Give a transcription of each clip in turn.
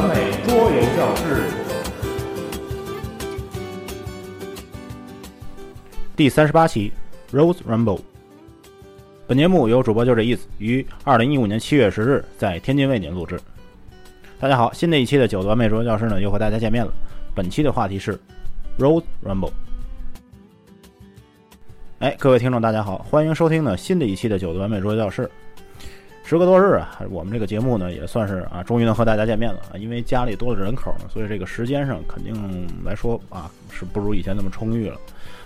完美桌游教室第三十八期《Rose Rumble》。本节目由主播就这意思于二零一五年七月十日在天津为您录制。大家好，新的一期的九的完美桌游教室呢又和大家见面了。本期的话题是《Rose Rumble》。哎，各位听众，大家好，欢迎收听呢新的一期的九的完美桌游教室。时隔多日啊，我们这个节目呢也算是啊，终于能和大家见面了啊。因为家里多了人口呢，所以这个时间上肯定来说啊，是不如以前那么充裕了。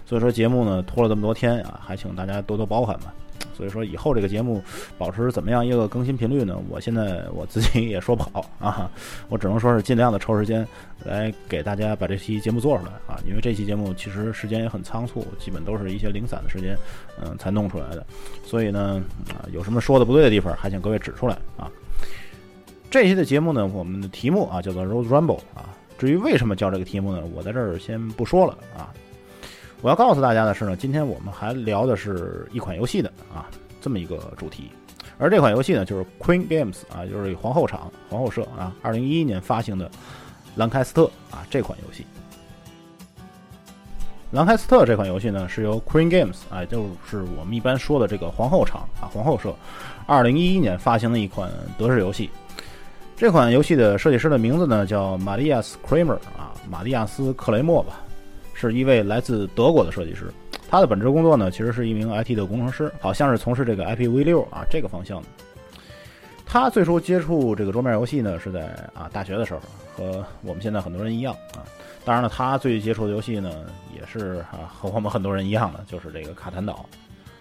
所以说节目呢拖了这么多天啊，还请大家多多包涵吧。所以说以后这个节目保持怎么样一个更新频率呢？我现在我自己 也说不好啊，我只能说是尽量的抽时间来给大家把这期节目做出来啊。因为这期节目其实时间也很仓促，基本都是一些零散的时间，嗯，才弄出来的。所以呢，啊，有什么说的不对的地方，还请各位指出来啊。这期的节目呢，我们的题目啊叫做 Rose Rumble 啊。至于为什么叫这个题目呢，我在这儿先不说了啊。我要告诉大家的是呢，今天我们还聊的是一款游戏的啊这么一个主题，而这款游戏呢就是 Queen Games 啊，就是皇后厂、皇后社啊，二零一一年发行的兰开斯特啊这款游戏。兰开斯特这款游戏呢是由 Queen Games 啊，就是我们一般说的这个皇后厂啊、皇后社，二零一一年发行的一款德式游戏。这款游戏的设计师的名字呢叫玛利亚斯·克雷默啊，玛利亚斯·克雷默吧。是一位来自德国的设计师，他的本职工作呢，其实是一名 IT 的工程师，好像是从事这个 IPv 六啊这个方向的。他最初接触这个桌面游戏呢，是在啊大学的时候，和我们现在很多人一样啊。当然了，他最接触的游戏呢，也是啊和我们很多人一样的，就是这个卡坦岛。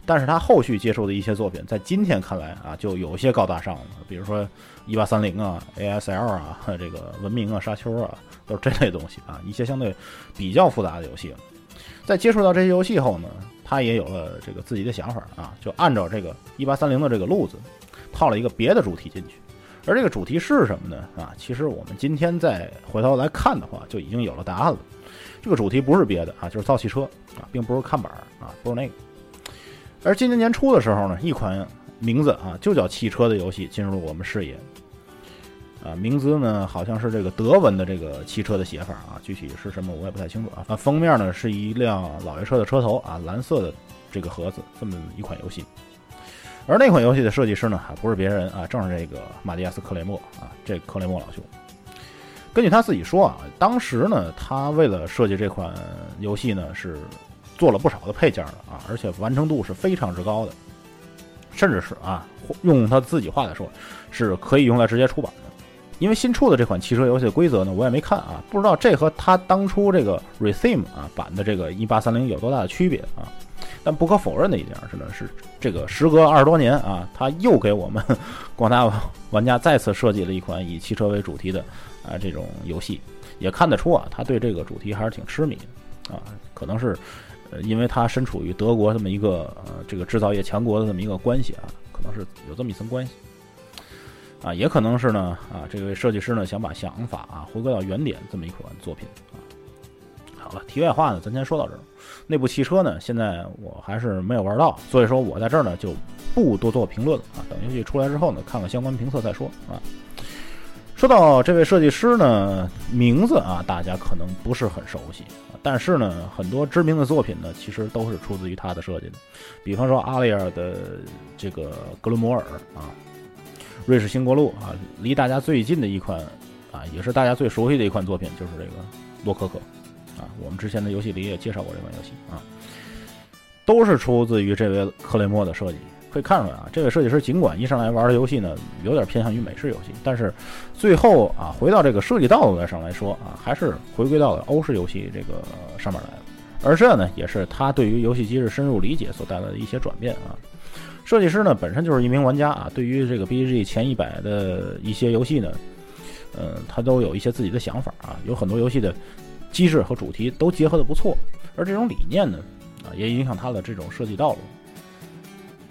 但是他后续接触的一些作品，在今天看来啊，就有些高大上了，比如说一八三零啊、ASL 啊、这个文明啊、沙丘啊。都是这类东西啊，一些相对比较复杂的游戏。在接触到这些游戏后呢，他也有了这个自己的想法啊，就按照这个一八三零的这个路子，套了一个别的主题进去。而这个主题是什么呢？啊，其实我们今天再回头来看的话，就已经有了答案了。这个主题不是别的啊，就是造汽车啊，并不是看板啊，不是那个。而今年年初的时候呢，一款名字啊就叫汽车的游戏进入了我们视野。啊，名字呢好像是这个德文的这个汽车的写法啊，具体是什么我也不太清楚啊。那，封面呢是一辆老爷车的车头啊，蓝色的这个盒子，这么一款游戏。而那款游戏的设计师呢，还不是别人啊，正是这个马蒂亚斯·克雷默啊，这克雷默老兄。根据他自己说啊，当时呢，他为了设计这款游戏呢，是做了不少的配件的啊，而且完成度是非常之高的，甚至是啊，用他自己话来说，是可以用来直接出版的。因为新出的这款汽车游戏的规则呢，我也没看啊，不知道这和他当初这个 Retheme 啊版的这个一八三零有多大的区别啊？但不可否认的一点是呢，是这个时隔二十多年啊，他又给我们广大玩家再次设计了一款以汽车为主题的啊这种游戏，也看得出啊，他对这个主题还是挺痴迷的啊，可能是因为他身处于德国这么一个呃这个制造业强国的这么一个关系啊，可能是有这么一层关系。啊，也可能是呢，啊，这位设计师呢想把想法啊回归到原点，这么一款作品啊。好了，题外话呢，咱先说到这儿。那部汽车呢，现在我还是没有玩到，所以说我在这儿呢就不多做评论了啊。等游戏出来之后呢，看看相关评测再说啊。说到这位设计师呢，名字啊大家可能不是很熟悉，但是呢，很多知名的作品呢其实都是出自于他的设计的，比方说阿利尔的这个格伦摩尔啊。瑞士新国路啊，离大家最近的一款啊，也是大家最熟悉的一款作品，就是这个洛可可啊。我们之前的游戏里也介绍过这款游戏啊，都是出自于这位克雷默的设计。可以看出来啊，这位设计师尽管一上来玩的游戏呢，有点偏向于美式游戏，但是最后啊，回到这个设计道路上来说啊，还是回归到了欧式游戏这个上面来了。而这呢，也是他对于游戏机制深入理解所带来的一些转变啊。设计师呢本身就是一名玩家啊，对于这个 BGG 前一百的一些游戏呢，呃，他都有一些自己的想法啊，有很多游戏的机制和主题都结合的不错，而这种理念呢，啊，也影响他的这种设计道路。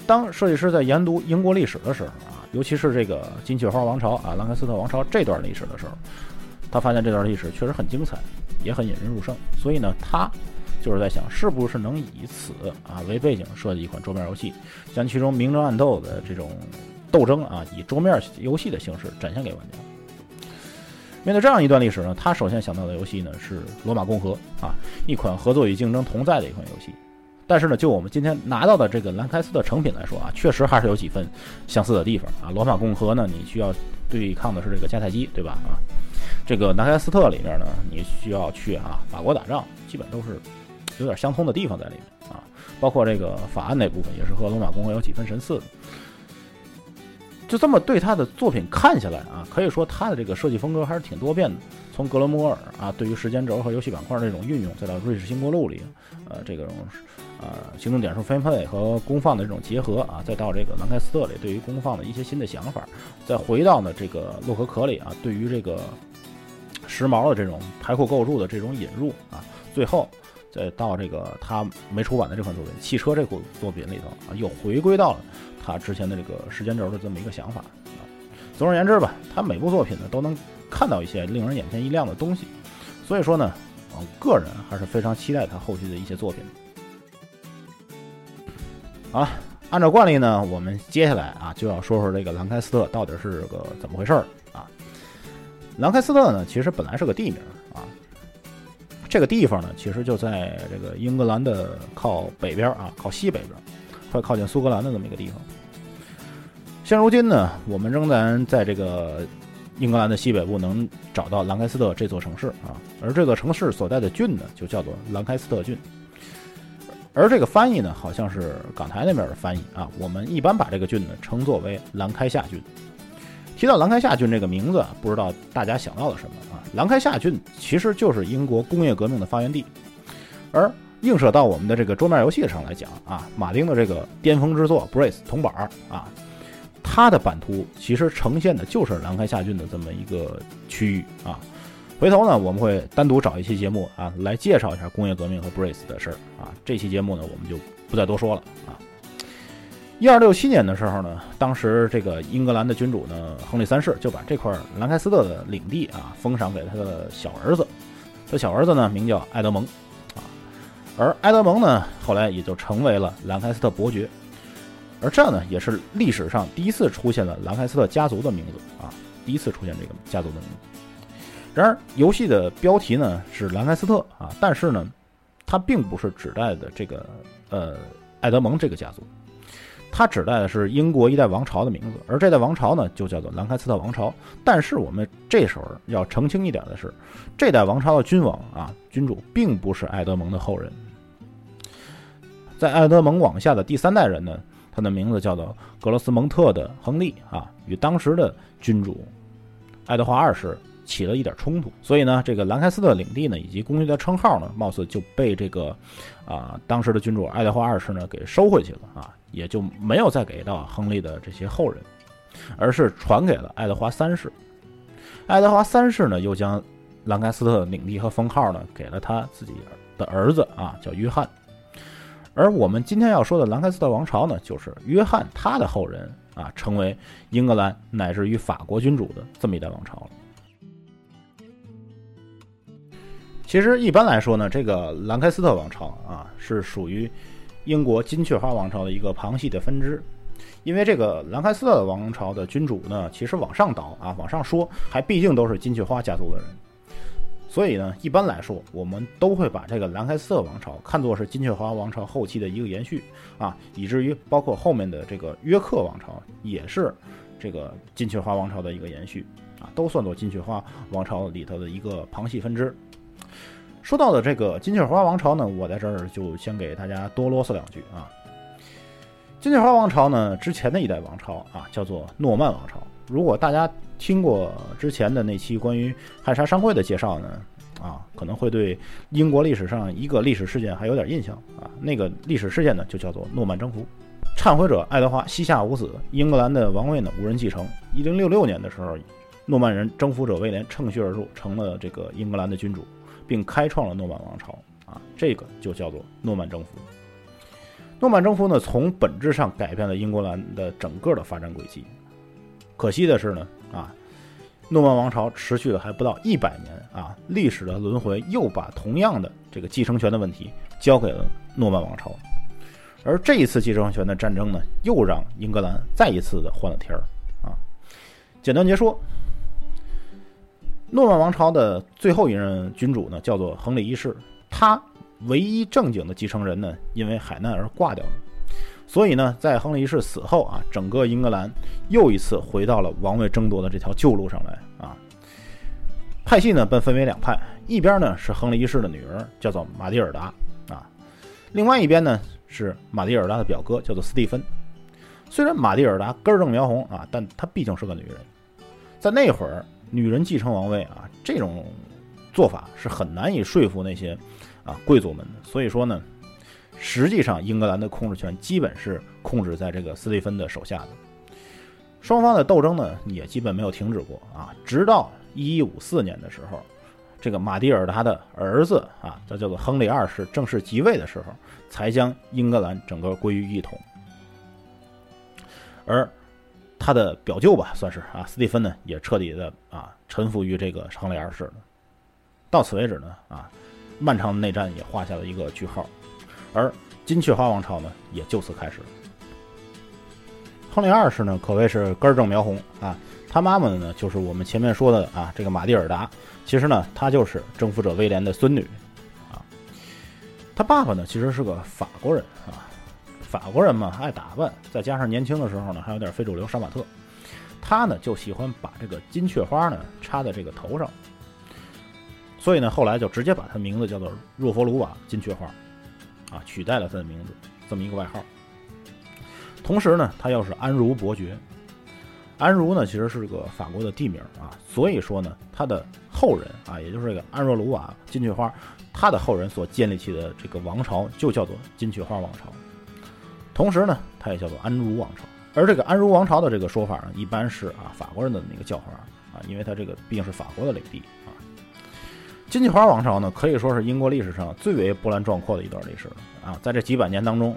当设计师在研读英国历史的时候啊，尤其是这个金雀花王朝啊、兰开斯特王朝这段历史的时候，他发现这段历史确实很精彩，也很引人入胜，所以呢，他。就是在想，是不是能以此啊为背景设计一款桌面游戏，将其中明争暗斗的这种斗争啊，以桌面游戏的形式展现给玩家。面对这样一段历史呢，他首先想到的游戏呢是《罗马共和》啊，一款合作与竞争同在的一款游戏。但是呢，就我们今天拿到的这个兰开斯特成品来说啊，确实还是有几分相似的地方啊。罗马共和呢，你需要对抗的是这个迦太基，对吧？啊，这个南开斯特里面呢，你需要去啊法国打仗，基本都是有点相通的地方在里面啊。包括这个法案那部分也是和罗马共和有几分神似的。就这么对他的作品看下来啊，可以说他的这个设计风格还是挺多变的。从格伦摩尔啊，对于时间轴和游戏板块这种运用，再到瑞士新国路里，呃，这种呃行动点数分配和功放的这种结合啊，再到这个兰开斯特里对于功放的一些新的想法，再回到呢这个洛可可里啊，对于这个时髦的这种排库构筑的这种引入啊，最后再到这个他没出版的这款作品《汽车》这部作品里头啊，又回归到了。他之前的这个时间轴的这么一个想法啊，总而言之吧，他每部作品呢都能看到一些令人眼前一亮的东西，所以说呢，我个人还是非常期待他后续的一些作品。好了，按照惯例呢，我们接下来啊就要说说这个兰开斯特到底是个怎么回事儿啊。兰开斯特呢，其实本来是个地名啊，这个地方呢，其实就在这个英格兰的靠北边啊，靠西北边。快靠近苏格兰的这么一个地方。现如今呢，我们仍然在这个英格兰的西北部能找到兰开斯特这座城市啊，而这个城市所在的郡呢，就叫做兰开斯特郡。而这个翻译呢，好像是港台那边的翻译啊。我们一般把这个郡呢称作为兰开夏郡。提到兰开夏郡这个名字，不知道大家想到了什么啊？兰开夏郡其实就是英国工业革命的发源地，而。映射到我们的这个桌面游戏上来讲啊，马丁的这个巅峰之作《Brace》铜板啊，它的版图其实呈现的就是兰开夏郡的这么一个区域啊。回头呢，我们会单独找一期节目啊，来介绍一下工业革命和 Brace 的事儿啊。这期节目呢，我们就不再多说了啊。一二六七年的时候呢，当时这个英格兰的君主呢，亨利三世就把这块兰开斯特的领地啊，封赏给他的小儿子，他小儿子呢，名叫爱德蒙啊。而埃德蒙呢，后来也就成为了兰开斯特伯爵，而这呢，也是历史上第一次出现了兰开斯特家族的名字啊，第一次出现这个家族的名字。然而，游戏的标题呢是兰开斯特啊，但是呢，它并不是指代的这个呃爱德蒙这个家族，它指代的是英国一代王朝的名字，而这代王朝呢就叫做兰开斯特王朝。但是我们这时候要澄清一点的是，这代王朝的君王啊，君主并不是爱德蒙的后人。在爱德蒙往下的第三代人呢，他的名字叫做格罗斯蒙特的亨利啊，与当时的君主爱德华二世起了一点冲突，所以呢，这个兰开斯特领地呢以及公爵的称号呢，貌似就被这个啊当时的君主爱德华二世呢给收回去了啊，也就没有再给到亨利的这些后人，而是传给了爱德华三世。爱德华三世呢又将兰开斯特领地和封号呢给了他自己的儿子啊，叫约翰。而我们今天要说的兰开斯特王朝呢，就是约翰他的后人啊，成为英格兰乃至于法国君主的这么一代王朝了。其实一般来说呢，这个兰开斯特王朝啊，是属于英国金雀花王朝的一个旁系的分支，因为这个兰开斯特王朝的君主呢，其实往上倒啊，往上说，还毕竟都是金雀花家族的人。所以呢，一般来说，我们都会把这个兰开斯特王朝看作是金雀花王朝后期的一个延续啊，以至于包括后面的这个约克王朝也是这个金雀花王朝的一个延续啊，都算作金雀花王朝里头的一个旁系分支。说到的这个金雀花王朝呢，我在这儿就先给大家多啰嗦两句啊。金雀花王朝呢，之前的一代王朝啊，叫做诺曼王朝。如果大家听过之前的那期关于汉莎商会的介绍呢，啊，可能会对英国历史上一个历史事件还有点印象啊。那个历史事件呢，就叫做诺曼征服。忏悔者爱德华膝下无子，英格兰的王位呢无人继承。一零六六年的时候，诺曼人征服者威廉乘虚而入，成了这个英格兰的君主，并开创了诺曼王朝。啊，这个就叫做诺曼征服。诺曼征服呢，从本质上改变了英格兰的整个的发展轨迹。可惜的是呢，啊，诺曼王朝持续了还不到一百年啊，历史的轮回又把同样的这个继承权的问题交给了诺曼王朝，而这一次继承权的战争呢，又让英格兰再一次的换了天儿啊。简单结说，诺曼王朝的最后一任君主呢，叫做亨利一世，他唯一正经的继承人呢，因为海难而挂掉了。所以呢，在亨利一世死后啊，整个英格兰又一次回到了王位争夺的这条旧路上来啊。派系呢，被分为两派，一边呢是亨利一世的女儿，叫做玛蒂尔达啊，另外一边呢是玛蒂尔达的表哥，叫做斯蒂芬。虽然玛蒂尔达根正苗红啊，但她毕竟是个女人，在那会儿，女人继承王位啊，这种做法是很难以说服那些啊贵族们的。所以说呢。实际上，英格兰的控制权基本是控制在这个斯蒂芬的手下的。双方的斗争呢，也基本没有停止过啊，直到一一五四年的时候，这个马蒂尔达的儿子啊，这叫做亨利二世正式即位的时候，才将英格兰整个归于一统。而他的表舅吧，算是啊，斯蒂芬呢，也彻底的啊臣服于这个亨利二世了。到此为止呢，啊，漫长的内战也画下了一个句号。而金雀花王朝呢，也就此开始。亨利二世呢，可谓是根正苗红啊。他妈妈呢，就是我们前面说的啊，这个玛蒂尔达。其实呢，她就是征服者威廉的孙女啊。他爸爸呢，其实是个法国人啊。法国人嘛，爱打扮，再加上年轻的时候呢，还有点非主流杀马特。他呢，就喜欢把这个金雀花呢插在这个头上，所以呢，后来就直接把他名字叫做若佛鲁瓦金雀花。啊，取代了他的名字，这么一个外号。同时呢，他又是安茹伯爵。安茹呢，其实是个法国的地名啊，所以说呢，他的后人啊，也就是这个安若鲁瓦金雀花，他的后人所建立起的这个王朝就叫做金雀花王朝。同时呢，它也叫做安茹王朝。而这个安茹王朝的这个说法呢，一般是啊法国人的那个叫法啊，因为它这个毕竟是法国的领地啊。金雀花王朝呢，可以说是英国历史上最为波澜壮阔的一段历史了啊！在这几百年当中，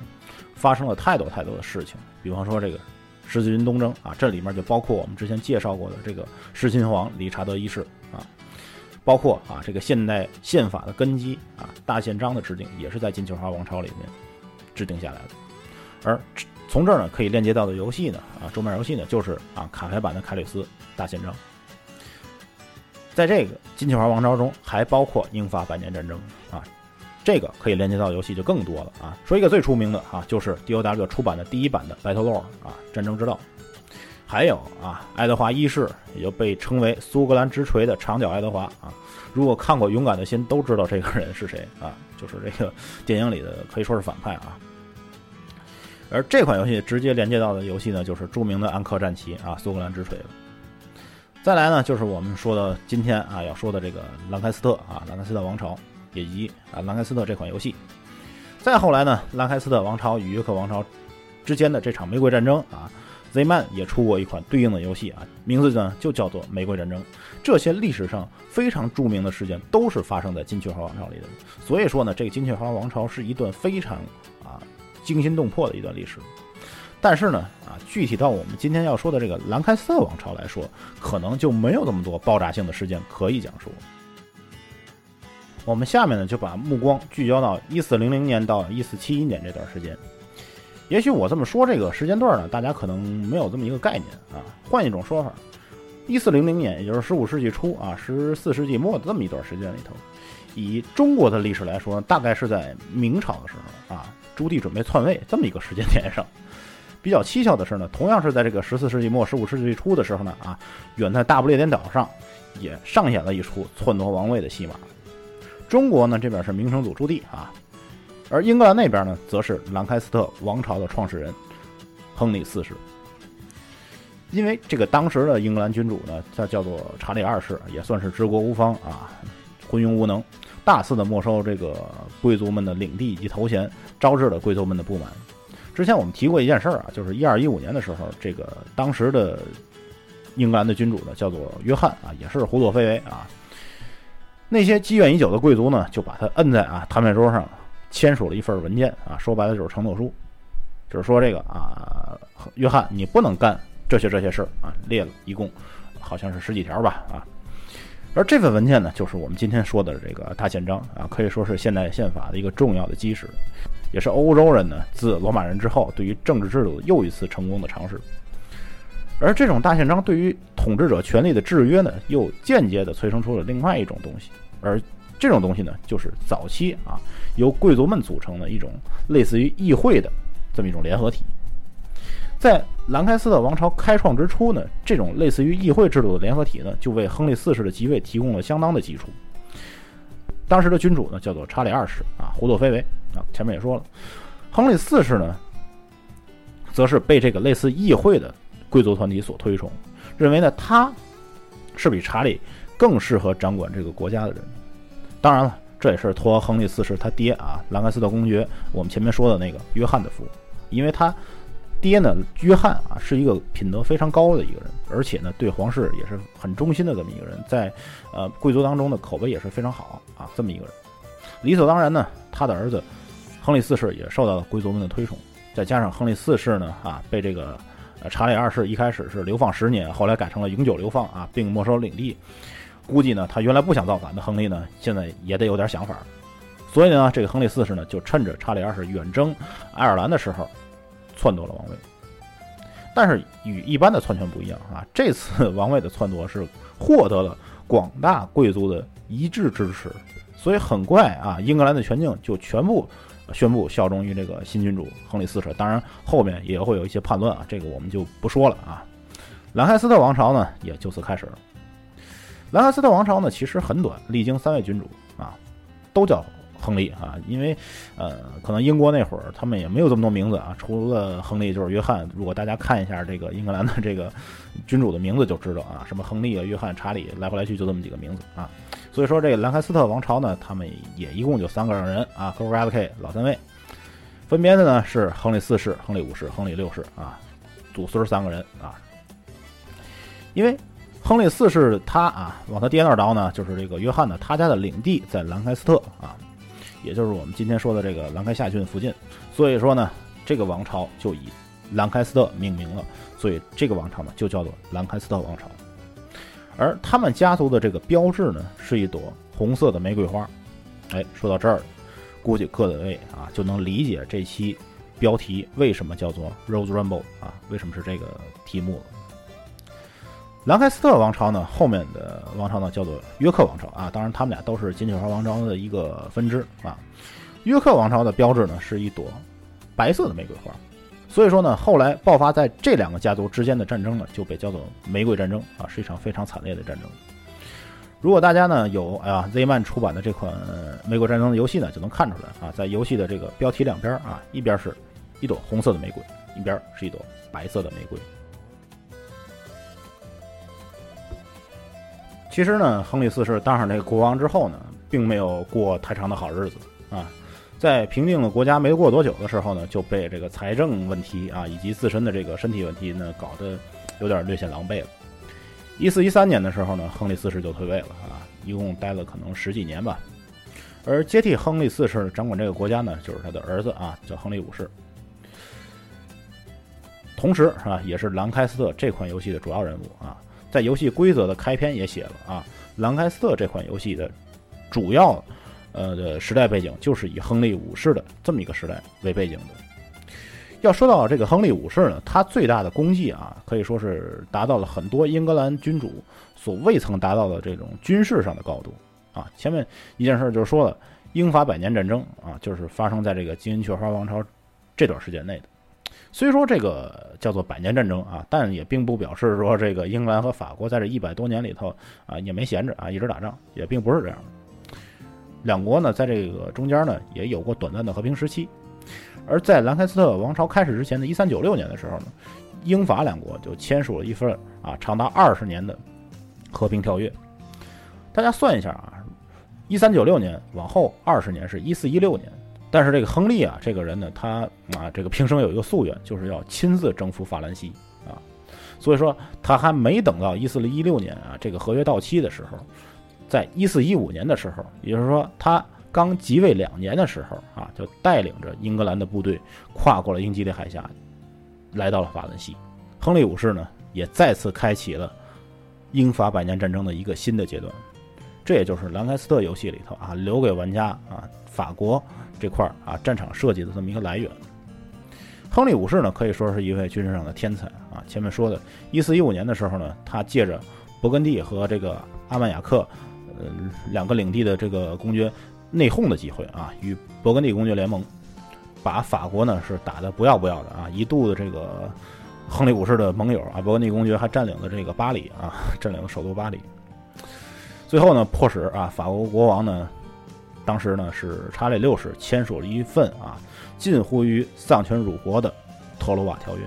发生了太多太多的事情，比方说这个十字军东征啊，这里面就包括我们之前介绍过的这个狮心王理查德一世啊，包括啊这个现代宪法的根基啊大宪章的制定，也是在金雀花王朝里面制定下来的。而从这儿呢，可以链接到的游戏呢啊，桌面游戏呢，就是啊卡牌版的凯里斯大宪章。在这个金雀花王朝中，还包括英法百年战争啊，这个可以链接到游戏就更多了啊。说一个最出名的啊，就是 DOW 出版的第一版的 Battle Lore 啊，战争之道。还有啊，爱德华一世，也就被称为苏格兰之锤的长脚爱德华啊。如果看过《勇敢的心》，都知道这个人是谁啊，就是这个电影里的可以说是反派啊。而这款游戏直接连接到的游戏呢，就是著名的安克战旗啊，苏格兰之锤了。再来呢，就是我们说的今天啊要说的这个兰开斯特啊，兰开斯特王朝以及啊兰开斯特这款游戏。再后来呢，兰开斯特王朝与约克王朝之间的这场玫瑰战争啊，Zman 也出过一款对应的游戏啊，名字呢就叫做玫瑰战争。这些历史上非常著名的事件都是发生在金雀花王朝里的，所以说呢，这个金雀花王朝是一段非常惊心动魄的一段历史。但是呢，啊，具体到我们今天要说的这个兰开斯特王朝来说，可能就没有那么多爆炸性的事件可以讲述。我们下面呢，就把目光聚焦到一四零零年到一四七一年这段时间。也许我这么说这个时间段呢，大家可能没有这么一个概念啊。换一种说法，一四零零年，也就是十五世纪初啊，十四世纪末的这么一段时间里头，以中国的历史来说，大概是在明朝的时候啊，朱棣准备篡位这么一个时间点上。比较蹊跷的是呢，同样是在这个十四世纪末、十五世纪初的时候呢，啊，远在大不列颠岛上，也上演了一出篡夺王位的戏码。中国呢这边是明成祖朱棣啊，而英格兰那边呢，则是兰开斯特王朝的创始人亨利四世。因为这个当时的英格兰君主呢，他叫做查理二世，也算是治国无方啊，昏庸无能，大肆的没收这个贵族们的领地以及头衔，招致了贵族们的不满。之前我们提过一件事儿啊，就是一二一五年的时候，这个当时的英格兰的君主呢叫做约翰啊，也是胡作非为啊。那些积怨已久的贵族呢，就把他摁在啊谈判桌上，签署了一份文件啊，说白了就是承诺书，就是说这个啊，约翰你不能干这些这些事儿啊，列了一共好像是十几条吧啊。而这份文件呢，就是我们今天说的这个大宪章啊，可以说是现代宪法的一个重要的基石。也是欧洲人呢自罗马人之后对于政治制度又一次成功的尝试，而这种大宪章对于统治者权力的制约呢，又间接的催生出了另外一种东西，而这种东西呢，就是早期啊由贵族们组成的一种类似于议会的这么一种联合体。在兰开斯特王朝开创之初呢，这种类似于议会制度的联合体呢，就为亨利四世的即位提供了相当的基础。当时的君主呢，叫做查理二世啊，胡作非为啊，前面也说了，亨利四世呢，则是被这个类似议会的贵族团体所推崇，认为呢他是比查理更适合掌管这个国家的人。当然了，这也是托亨利四世他爹啊，兰开斯特公爵，我们前面说的那个约翰的福，因为他。爹呢，约翰啊，是一个品德非常高的一个人，而且呢，对皇室也是很忠心的这么一个人，在呃贵族当中的口碑也是非常好啊，这么一个人。理所当然呢，他的儿子亨利四世也受到了贵族们的推崇，再加上亨利四世呢啊，被这个查理二世一开始是流放十年，后来改成了永久流放啊，并没收领地。估计呢，他原来不想造反的亨利呢，现在也得有点想法。所以呢，这个亨利四世呢，就趁着查理二世远征爱尔兰的时候。篡夺了王位，但是与一般的篡权不一样啊！这次王位的篡夺是获得了广大贵族的一致支持，所以很快啊，英格兰的全境就全部宣布效忠于这个新君主亨利四世。当然，后面也会有一些叛乱啊，这个我们就不说了啊。兰开斯特王朝呢，也就此开始了。兰开斯特王朝呢，其实很短，历经三位君主啊，都叫。亨利啊，因为，呃，可能英国那会儿他们也没有这么多名字啊，除了亨利就是约翰。如果大家看一下这个英格兰的这个君主的名字就知道啊，什么亨利啊、约翰、查理，来回来去就这么几个名字啊。所以说这个兰开斯特王朝呢，他们也一共就三个人啊，科尔 K 老三位，分别的呢是亨利四世、亨利五世、亨利六世啊，祖孙三个人啊。因为亨利四世他啊，往他爹那儿倒呢，就是这个约翰呢，他家的领地在兰开斯特啊。也就是我们今天说的这个兰开夏郡附近，所以说呢，这个王朝就以兰开斯特命名了，所以这个王朝呢就叫做兰开斯特王朝。而他们家族的这个标志呢是一朵红色的玫瑰花。哎，说到这儿，估计各位啊就能理解这期标题为什么叫做 Rose Rainbow 啊，为什么是这个题目了。兰开斯特王朝呢，后面的王朝呢叫做约克王朝啊，当然他们俩都是金雀花王朝的一个分支啊。约克王朝的标志呢是一朵白色的玫瑰花，所以说呢，后来爆发在这两个家族之间的战争呢就被叫做玫瑰战争啊，是一场非常惨烈的战争。如果大家呢有哎呀 Z 漫出版的这款玫瑰战争的游戏呢，就能看出来啊，在游戏的这个标题两边啊，一边是一朵红色的玫瑰，一边是一朵白色的玫瑰。其实呢，亨利四世当上这个国王之后呢，并没有过太长的好日子啊。在平定了国家没过多久的时候呢，就被这个财政问题啊，以及自身的这个身体问题呢，搞得有点略显狼狈了。一四一三年的时候呢，亨利四世就退位了啊，一共待了可能十几年吧。而接替亨利四世掌管这个国家呢，就是他的儿子啊，叫亨利五世。同时啊，也是兰开斯特这款游戏的主要人物啊。在游戏规则的开篇也写了啊，兰开斯特这款游戏的主要呃的时代背景就是以亨利五世的这么一个时代为背景的。要说到这个亨利五世呢，他最大的功绩啊，可以说是达到了很多英格兰君主所未曾达到的这种军事上的高度啊。前面一件事就是说了，英法百年战争啊，就是发生在这个金银雀花王朝这段时间内的。虽说这个叫做百年战争啊，但也并不表示说这个英格兰和法国在这一百多年里头啊也没闲着啊，一直打仗，也并不是这样的。两国呢在这个中间呢也有过短暂的和平时期。而在兰开斯特王朝开始之前的一三九六年的时候呢，英法两国就签署了一份啊长达二十年的和平条约。大家算一下啊，一三九六年往后二十年是一四一六年。但是这个亨利啊，这个人呢，他啊，这个平生有一个夙愿，就是要亲自征服法兰西啊。所以说，他还没等到一四一六年啊，这个合约到期的时候，在一四一五年的时候，也就是说他刚即位两年的时候啊，就带领着英格兰的部队跨过了英吉利海峡，来到了法兰西。亨利五世呢，也再次开启了英法百年战争的一个新的阶段。这也就是兰开斯特游戏里头啊，留给玩家啊，法国。这块儿啊，战场设计的这么一个来源。亨利五世呢，可以说是一位军事上的天才啊，前面说的，一四一五年的时候呢，他借着勃艮第和这个阿曼雅克，呃，两个领地的这个公爵内讧的机会啊，与勃艮第公爵联盟，把法国呢是打得不要不要的啊，一度的这个亨利五世的盟友啊，勃艮第公爵还占领了这个巴黎啊，占领了首都巴黎。最后呢，迫使啊法国国王呢，当时呢是查理六世签署了一份啊近乎于丧权辱国的特罗瓦条约。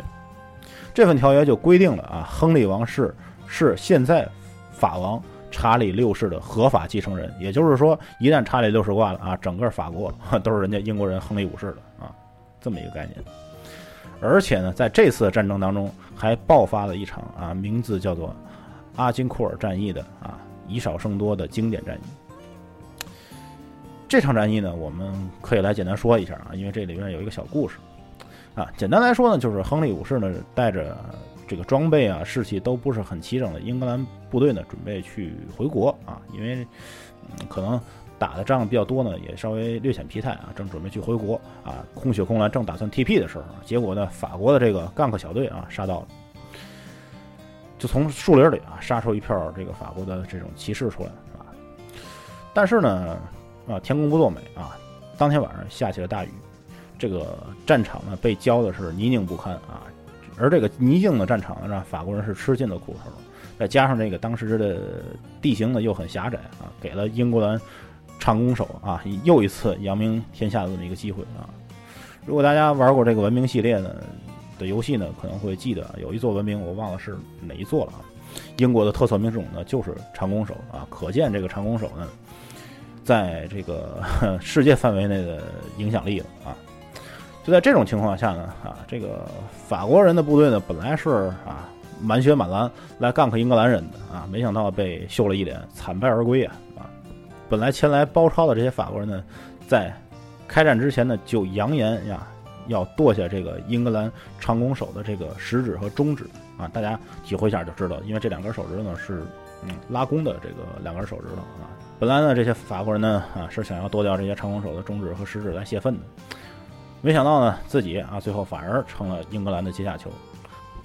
这份条约就规定了啊，亨利王室是现在法王查理六世的合法继承人。也就是说，一旦查理六世挂了啊，整个法国都是人家英国人亨利五世的啊，这么一个概念。而且呢，在这次战争当中，还爆发了一场啊，名字叫做阿金库尔战役的啊。以少胜多的经典战役，这场战役呢，我们可以来简单说一下啊，因为这里面有一个小故事啊。简单来说呢，就是亨利五世呢带着这个装备啊、士气都不是很齐整的英格兰部队呢，准备去回国啊，因为可能打的仗比较多呢，也稍微略显疲态啊，正准备去回国啊。空血空蓝正打算 TP 的时候，结果呢，法国的这个干克小队啊杀到了。就从树林里啊杀出一票这个法国的这种骑士出来啊，但是呢啊天公不作美啊，当天晚上下起了大雨，这个战场呢被浇的是泥泞不堪啊，而这个泥泞的战场让法国人是吃尽了苦头，再加上这个当时的地形呢又很狭窄啊，给了英格兰长弓手啊又一次扬名天下的这么一个机会啊。如果大家玩过这个文明系列呢？的游戏呢，可能会记得有一座文明，我忘了是哪一座了啊。英国的特色兵种呢，就是长弓手啊，可见这个长弓手呢，在这个 世界范围内的影响力了啊。就在这种情况下呢，啊，这个法国人的部队呢，本来是啊满血满蓝来干克英格兰人的啊，没想到被秀了一脸，惨败而归啊啊！本来前来包抄的这些法国人呢，在开战之前呢，就扬言呀。要剁下这个英格兰长弓手的这个食指和中指啊，大家体会一下就知道，因为这两根手指呢是嗯拉弓的这个两根手指头啊。本来呢这些法国人呢啊是想要剁掉这些长弓手的中指和食指来泄愤的，没想到呢自己啊最后反而成了英格兰的阶下囚。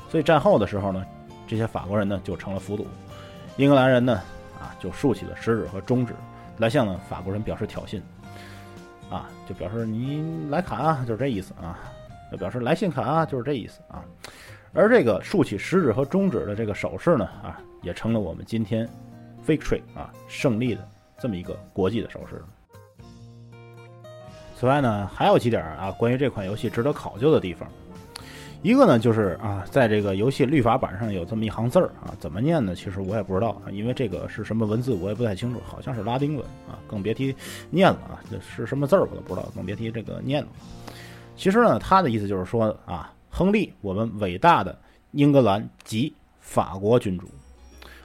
所以战后的时候呢，这些法国人呢就成了俘虏，英格兰人呢啊就竖起了食指和中指来向呢法国人表示挑衅。啊，就表示你来砍啊，就是这意思啊。就表示来信砍啊，就是这意思啊。而这个竖起食指和中指的这个手势呢，啊，也成了我们今天 victory 啊胜利的这么一个国际的手势。此外呢，还有几点啊，关于这款游戏值得考究的地方。一个呢，就是啊，在这个游戏律法板上有这么一行字儿啊，怎么念呢？其实我也不知道啊，因为这个是什么文字我也不太清楚，好像是拉丁文啊，更别提念了啊，这是什么字儿我都不知道，更别提这个念了。其实呢，他的意思就是说啊，亨利，我们伟大的英格兰及法国君主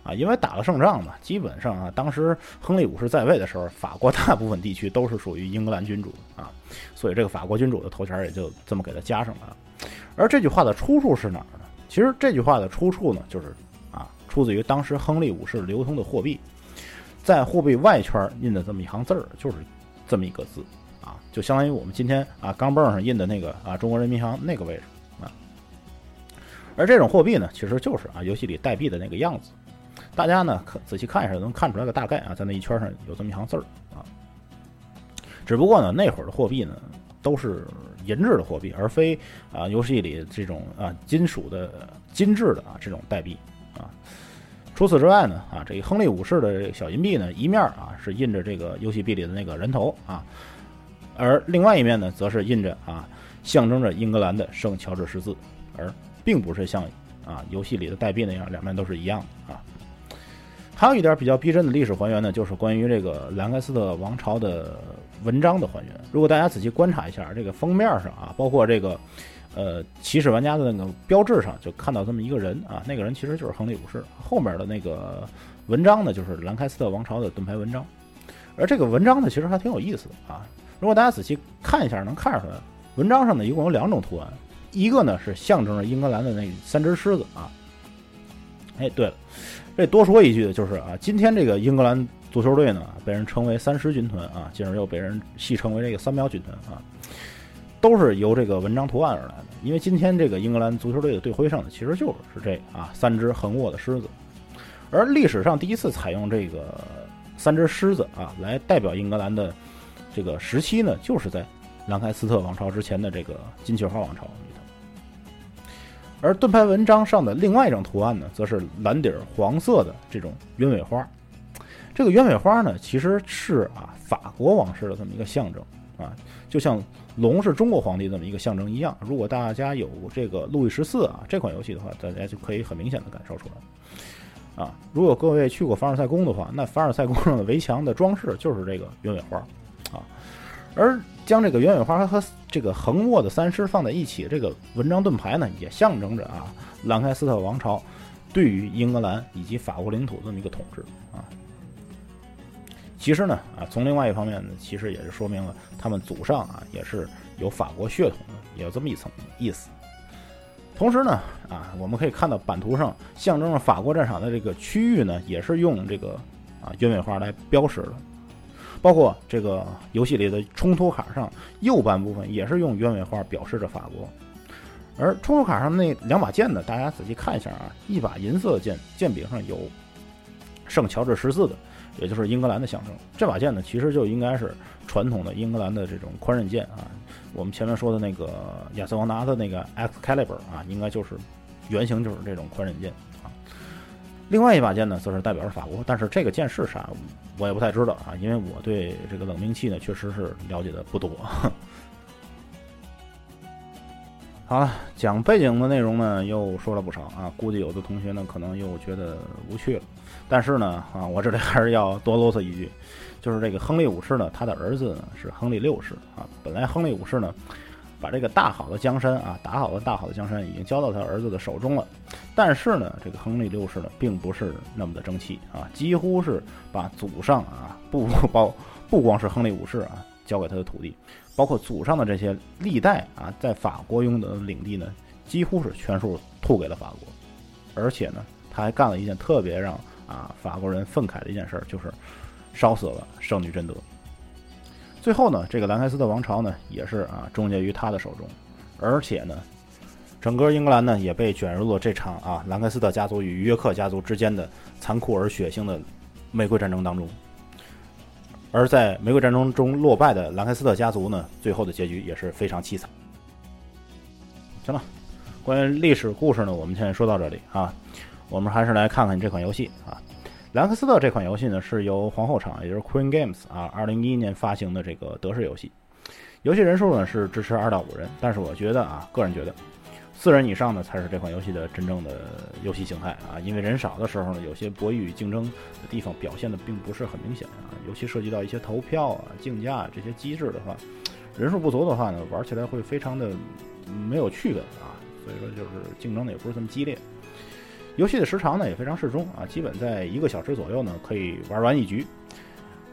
啊，因为打了胜仗嘛，基本上啊，当时亨利五世在位的时候，法国大部分地区都是属于英格兰君主啊，所以这个法国君主的头衔也就这么给他加上了。而这句话的出处是哪儿呢？其实这句话的出处呢，就是啊，出自于当时亨利五世流通的货币，在货币外圈印的这么一行字儿，就是这么一个字啊，就相当于我们今天啊钢镚上印的那个啊中国人民银行那个位置啊。而这种货币呢，其实就是啊游戏里代币的那个样子，大家呢可仔细看一下能看出来个大概啊，在那一圈上有这么一行字儿啊。只不过呢，那会儿的货币呢都是。银质的货币，而非啊游戏里这种啊金属的金质的啊这种代币啊。除此之外呢啊，这个亨利五世的小银币呢，一面啊是印着这个游戏币里的那个人头啊，而另外一面呢，则是印着啊象征着英格兰的圣乔治十字，而并不是像啊游戏里的代币那样两面都是一样的啊。还有一点比较逼真的历史还原呢，就是关于这个兰开斯特王朝的文章的还原。如果大家仔细观察一下，这个封面上啊，包括这个呃骑士玩家的那个标志上，就看到这么一个人啊，那个人其实就是亨利五世。后面的那个文章呢，就是兰开斯特王朝的盾牌文章。而这个文章呢，其实还挺有意思的啊。如果大家仔细看一下，能看出来，文章上呢一共有两种图案，一个呢是象征着英格兰的那三只狮子啊。哎，对了。这多说一句的就是啊，今天这个英格兰足球队呢，被人称为三狮军团啊，进而又被人戏称为这个三喵军团啊。都是由这个文章图案而来的。因为今天这个英格兰足球队的队徽上呢，其实就是这啊三只横卧的狮子。而历史上第一次采用这个三只狮子啊来代表英格兰的这个时期呢，就是在兰开斯特王朝之前的这个金雀花王朝。而盾牌纹章上的另外一种图案呢，则是蓝底儿黄色的这种鸢尾花。这个鸢尾花呢，其实是啊法国王室的这么一个象征啊，就像龙是中国皇帝这么一个象征一样。如果大家有这个路易十四啊这款游戏的话，大家就可以很明显的感受出来啊。如果各位去过凡尔赛宫的话，那凡尔赛宫上的围墙的装饰就是这个鸢尾花。而将这个鸢尾花和这个横卧的三狮放在一起，这个文章盾牌呢，也象征着啊兰开斯特王朝对于英格兰以及法国领土这么一个统治啊。其实呢，啊，从另外一方面呢，其实也是说明了他们祖上啊也是有法国血统的，也有这么一层意思。同时呢，啊，我们可以看到版图上象征着法国战场的这个区域呢，也是用这个啊鸢尾花来标识的。包括这个游戏里的冲突卡上右半部分也是用鸢尾花表示着法国。而冲突卡上那两把剑呢，大家仔细看一下啊，一把银色的剑，剑柄上有圣乔治十字的。也就是英格兰的象征。这把剑呢，其实就应该是传统的英格兰的这种宽刃剑啊。我们前面说的那个亚瑟王拿的那个 Excalibur 啊，应该就是原型就是这种宽刃剑啊。另外一把剑呢，则是代表着法国，但是这个剑是啥，我也不太知道啊，因为我对这个冷兵器呢，确实是了解的不多。好了，讲背景的内容呢，又说了不少啊，估计有的同学呢，可能又觉得无趣了。但是呢，啊，我这里还是要多啰嗦一句，就是这个亨利五世呢，他的儿子呢是亨利六世啊。本来亨利五世呢，把这个大好的江山啊，打好的大好的江山已经交到他儿子的手中了。但是呢，这个亨利六世呢，并不是那么的争气啊，几乎是把祖上啊，不包不光是亨利五世啊，交给他的土地。包括祖上的这些历代啊，在法国拥有的领地呢，几乎是全数吐给了法国，而且呢，他还干了一件特别让啊法国人愤慨的一件事，就是烧死了圣女贞德。最后呢，这个兰开斯特王朝呢，也是啊终结于他的手中，而且呢，整个英格兰呢，也被卷入了这场啊兰开斯特家族与约克家族之间的残酷而血腥的玫瑰战争当中。而在玫瑰战争中落败的兰开斯特家族呢，最后的结局也是非常凄惨。行了，关于历史故事呢，我们现在说到这里啊，我们还是来看看这款游戏啊。兰克斯特这款游戏呢，是由皇后厂，也就是 Queen Games 啊，二零一一年发行的这个德式游戏。游戏人数呢是支持二到五人，但是我觉得啊，个人觉得。四人以上呢，才是这款游戏的真正的游戏形态啊！因为人少的时候呢，有些博弈与竞争的地方表现的并不是很明显啊。尤其涉及到一些投票啊、竞价这些机制的话，人数不足的话呢，玩起来会非常的没有趣味啊。所以说，就是竞争的也不是这么激烈。游戏的时长呢也非常适中啊，基本在一个小时左右呢可以玩完一局。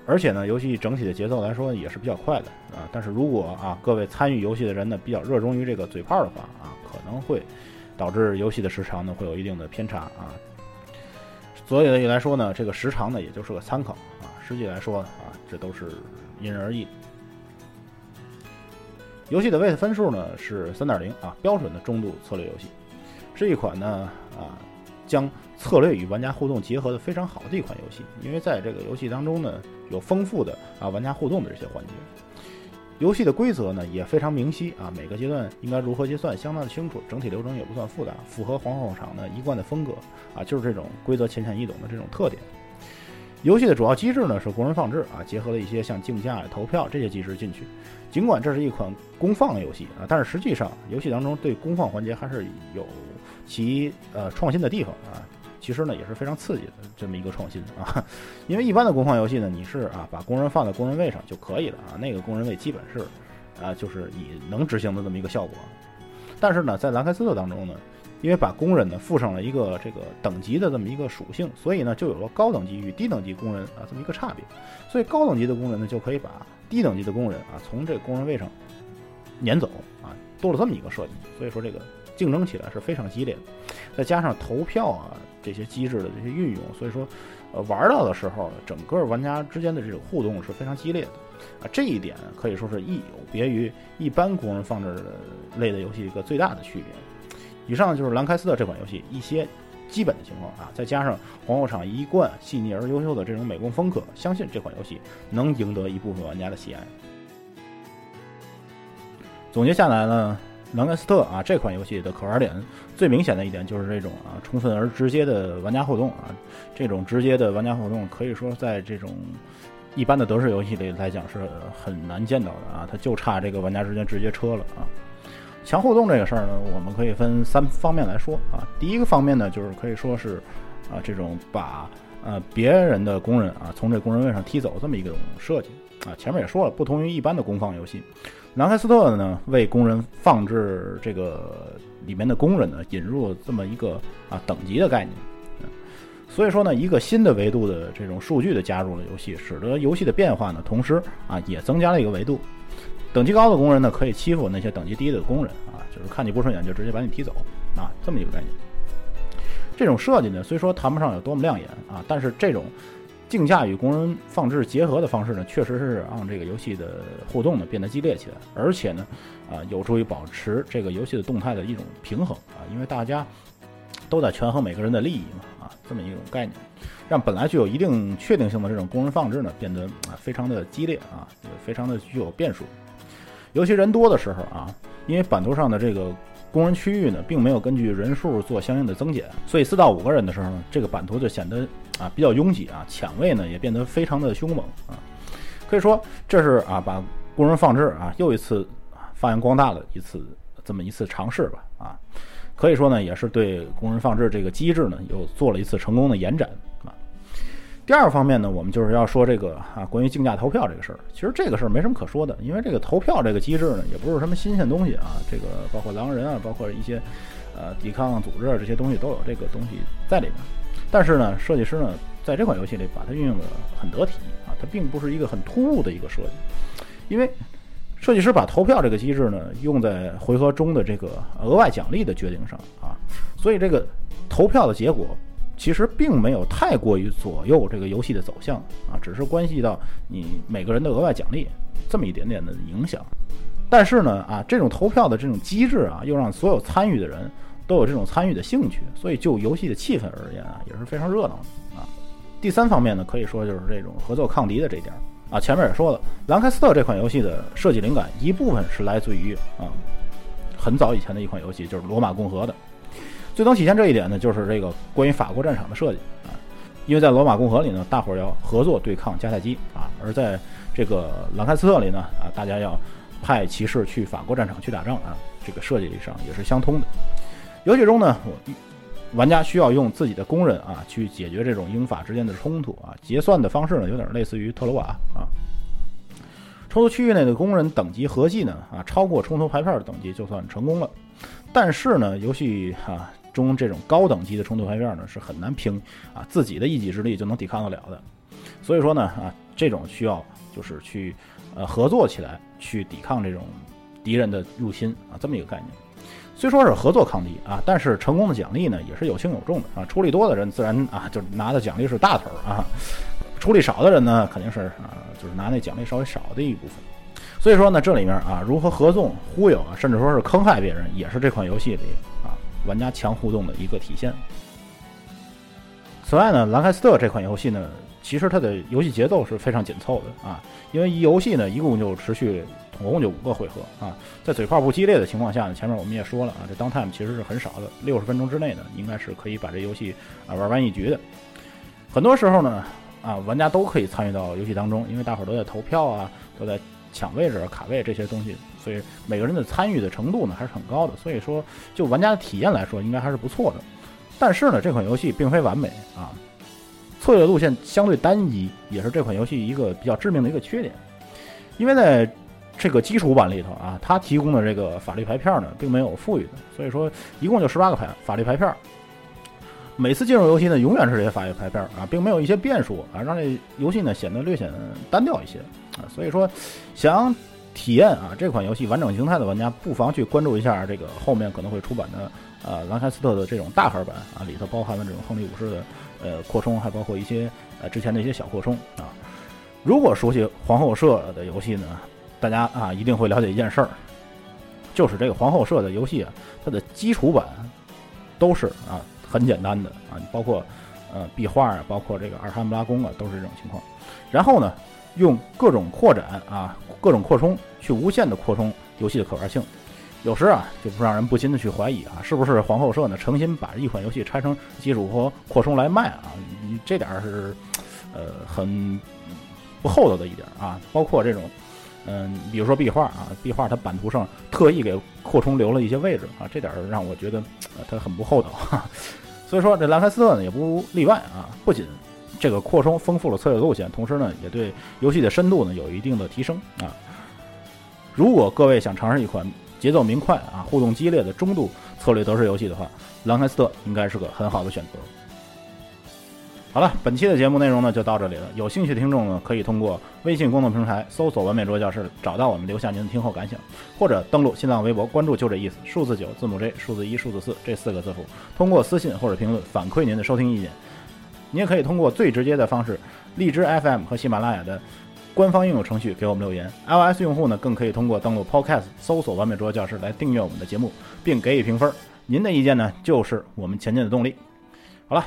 而且呢，游戏整体的节奏来说也是比较快的啊。但是如果啊各位参与游戏的人呢比较热衷于这个嘴炮的话啊。可能会导致游戏的时长呢会有一定的偏差啊，所以呢来说呢，这个时长呢也就是个参考啊，实际来说啊，这都是因人而异。游戏的 weight 分数呢是三点零啊，标准的中度策略游戏，是一款呢啊将策略与玩家互动结合的非常好的一款游戏，因为在这个游戏当中呢有丰富的啊玩家互动的这些环节。游戏的规则呢也非常明晰啊，每个阶段应该如何结算相当的清楚，整体流程也不算复杂，符合皇后场呢一贯的风格啊，就是这种规则浅显易懂的这种特点。游戏的主要机制呢是工人放置啊，结合了一些像竞价、投票这些机制进去。尽管这是一款公放的游戏啊，但是实际上游戏当中对公放环节还是有其呃创新的地方啊。其实呢也是非常刺激的这么一个创新啊，因为一般的工放游戏呢，你是啊把工人放在工人位上就可以了啊，那个工人位基本是啊就是你能执行的这么一个效果。但是呢，在兰开斯特当中呢，因为把工人呢附上了一个这个等级的这么一个属性，所以呢就有了高等级与低等级工人啊这么一个差别。所以高等级的工人呢就可以把低等级的工人啊从这个工人位上撵走啊，多了这么一个设计。所以说这个竞争起来是非常激烈的，再加上投票啊。这些机制的这些运用，所以说，呃，玩到的时候，整个玩家之间的这种互动是非常激烈的啊。这一点可以说是一有别于一般工人放置类的游戏一个最大的区别。以上就是兰开斯特这款游戏一些基本的情况啊，再加上皇后厂一贯细腻而优秀的这种美工风格，相信这款游戏能赢得一部分玩家的喜爱。总结下来呢，兰开斯特啊这款游戏的可玩点最明显的一点就是这种啊充分而直接的玩家互动啊，这种直接的玩家互动可以说在这种一般的德式游戏里来讲是很难见到的啊，它就差这个玩家之间直接车了啊。强互动这个事儿呢，我们可以分三方面来说啊。第一个方面呢，就是可以说是，啊，这种把呃别人的工人啊从这工人位上踢走这么一种设计啊。前面也说了，不同于一般的公放游戏，南开斯特呢为工人放置这个里面的工人呢引入这么一个啊等级的概念。所以说呢，一个新的维度的这种数据的加入了游戏，使得游戏的变化呢，同时啊也增加了一个维度。等级高的工人呢，可以欺负那些等级低的工人啊，就是看你不顺眼就直接把你踢走啊，这么一个概念。这种设计呢，虽说谈不上有多么亮眼啊，但是这种竞价与工人放置结合的方式呢，确实是让这个游戏的互动呢变得激烈起来，而且呢，啊，有助于保持这个游戏的动态的一种平衡啊，因为大家都在权衡每个人的利益嘛啊，这么一种概念，让本来具有一定确定性的这种工人放置呢，变得啊非常的激烈啊，也非常的具有变数。尤其人多的时候啊，因为版图上的这个工人区域呢，并没有根据人数做相应的增减，所以四到五个人的时候呢，这个版图就显得啊比较拥挤啊，抢位呢也变得非常的凶猛啊。可以说这是啊把工人放置啊又一次发扬光大的一次这么一次尝试吧啊，可以说呢也是对工人放置这个机制呢又做了一次成功的延展啊。第二方面呢，我们就是要说这个啊，关于竞价投票这个事儿。其实这个事儿没什么可说的，因为这个投票这个机制呢，也不是什么新鲜东西啊。这个包括狼人啊，包括一些呃抵抗组织啊，这些东西都有这个东西在里面。但是呢，设计师呢，在这款游戏里把它运用的很得体啊，它并不是一个很突兀的一个设计。因为设计师把投票这个机制呢，用在回合中的这个额外奖励的决定上啊，所以这个投票的结果。其实并没有太过于左右这个游戏的走向啊，只是关系到你每个人的额外奖励这么一点点的影响。但是呢，啊，这种投票的这种机制啊，又让所有参与的人都有这种参与的兴趣，所以就游戏的气氛而言啊，也是非常热闹的啊。第三方面呢，可以说就是这种合作抗敌的这点啊，前面也说了，兰开斯特这款游戏的设计灵感一部分是来自于啊很早以前的一款游戏，就是罗马共和的。最能体现这一点呢，就是这个关于法国战场的设计啊，因为在罗马共和里呢，大伙儿要合作对抗迦太基啊，而在这个兰开斯特里呢，啊，大家要派骑士去法国战场去打仗啊，这个设计上也是相通的。游戏中呢，我玩家需要用自己的工人啊去解决这种英法之间的冲突啊，结算的方式呢，有点类似于特罗瓦啊。冲突区域内的工人等级合计呢，啊，超过冲突牌片的等级就算成功了。但是呢，游戏啊。中这种高等级的冲突牌片呢，是很难凭啊自己的一己之力就能抵抗得了的，所以说呢啊，这种需要就是去呃合作起来去抵抗这种敌人的入侵啊，这么一个概念。虽说是合作抗敌啊，但是成功的奖励呢也是有轻有重的啊。出力多的人自然啊就拿的奖励是大头啊，出力少的人呢肯定是啊就是拿那奖励稍微少的一部分。所以说呢，这里面啊如何合纵忽悠啊，甚至说是坑害别人，也是这款游戏里。玩家强互动的一个体现。此外呢，兰开斯特这款游戏呢，其实它的游戏节奏是非常紧凑的啊，因为一游戏呢一共就持续总共就五个回合啊，在嘴炮不激烈的情况下呢，前面我们也说了啊，这 downtime 其实是很少的，六十分钟之内呢，应该是可以把这游戏啊玩完一局的。很多时候呢，啊，玩家都可以参与到游戏当中，因为大伙儿都在投票啊，都在抢位置、卡位这些东西。所以每个人的参与的程度呢还是很高的，所以说就玩家的体验来说，应该还是不错的。但是呢，这款游戏并非完美啊，策略路线相对单一，也是这款游戏一个比较致命的一个缺点。因为在这个基础版里头啊，它提供的这个法律牌片呢，并没有富裕的，所以说一共就十八个牌法律牌片。每次进入游戏呢，永远是这些法律牌片啊，并没有一些变数啊，让这游戏呢显得略显单调一些啊。所以说想。体验啊，这款游戏完整形态的玩家不妨去关注一下这个后面可能会出版的呃兰开斯特的这种大盒版啊，里头包含了这种亨利武士的呃扩充，还包括一些呃之前的一些小扩充啊。如果熟悉皇后社的游戏呢，大家啊一定会了解一件事儿，就是这个皇后社的游戏啊，它的基础版都是啊很简单的啊，包括呃壁画啊，包括这个阿尔汉布拉宫啊，都是这种情况。然后呢，用各种扩展啊，各种扩充去无限的扩充游戏的可玩性。有时啊，就不让人不禁的去怀疑啊，是不是皇后社呢诚心把一款游戏拆成基础和扩充来卖啊？你这点是呃很不厚道的一点啊。包括这种嗯，比如说壁画啊，壁画它版图上特意给扩充留了一些位置啊，这点让我觉得它很不厚道。所以说这兰开斯特呢也不例外啊，不仅这个扩充丰富了策略路线，同时呢也对游戏的深度呢有一定的提升啊。如果各位想尝试一款节奏明快啊、互动激烈的中度策略德式游戏的话，兰开斯特应该是个很好的选择。好了，本期的节目内容呢就到这里了。有兴趣的听众呢，可以通过微信公众平台搜索“完美桌教室”找到我们，留下您的听后感想，或者登录新浪微博关注“就这意思”数字九字母 J 数字一数字四这四个字符，通过私信或者评论反馈您的收听意见。你也可以通过最直接的方式，荔枝 FM 和喜马拉雅的官方应用程序给我们留言。iOS 用户呢，更可以通过登录 Podcast 搜索“完美桌教室”来订阅我们的节目，并给予评分。您的意见呢，就是我们前进的动力。好了。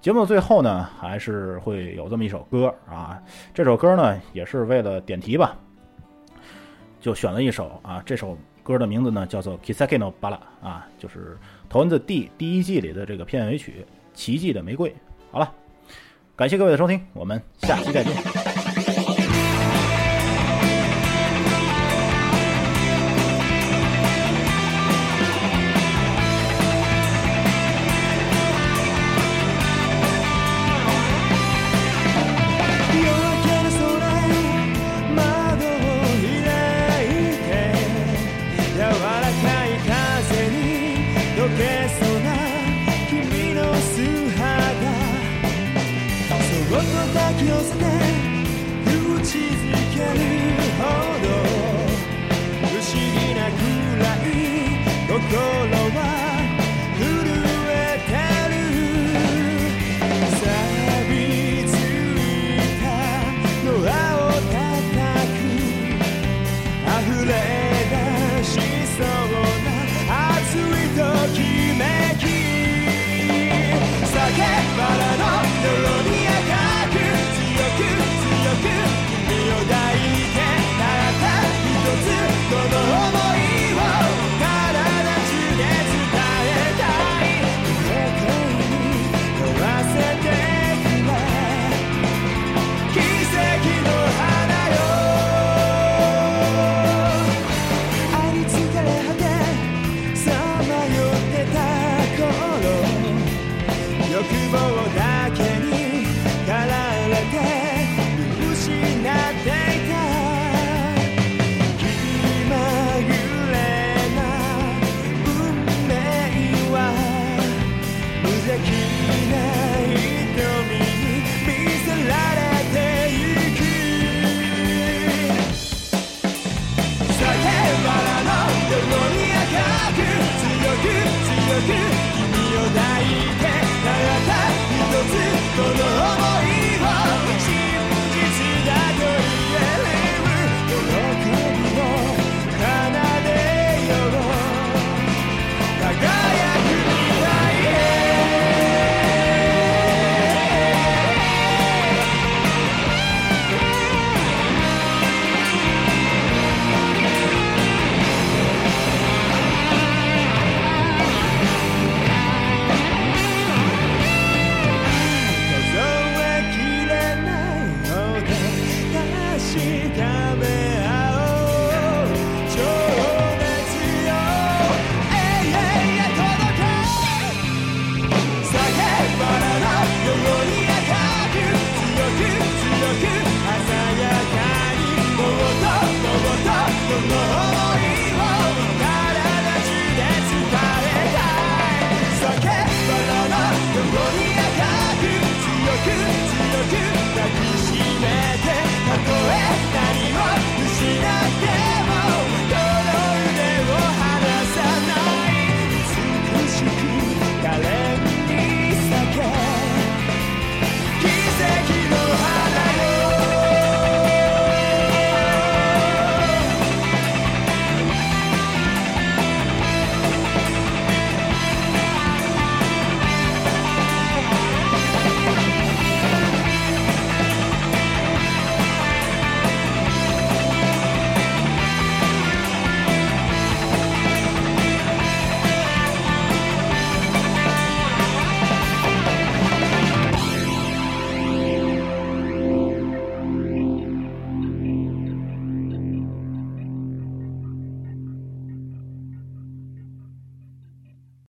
节目的最后呢，还是会有这么一首歌啊。这首歌呢，也是为了点题吧，就选了一首啊。这首歌的名字呢，叫做《Kisaki no Bala》啊，就是《头文字 D》第一季里的这个片尾曲《奇迹的玫瑰》。好了，感谢各位的收听，我们下期再见。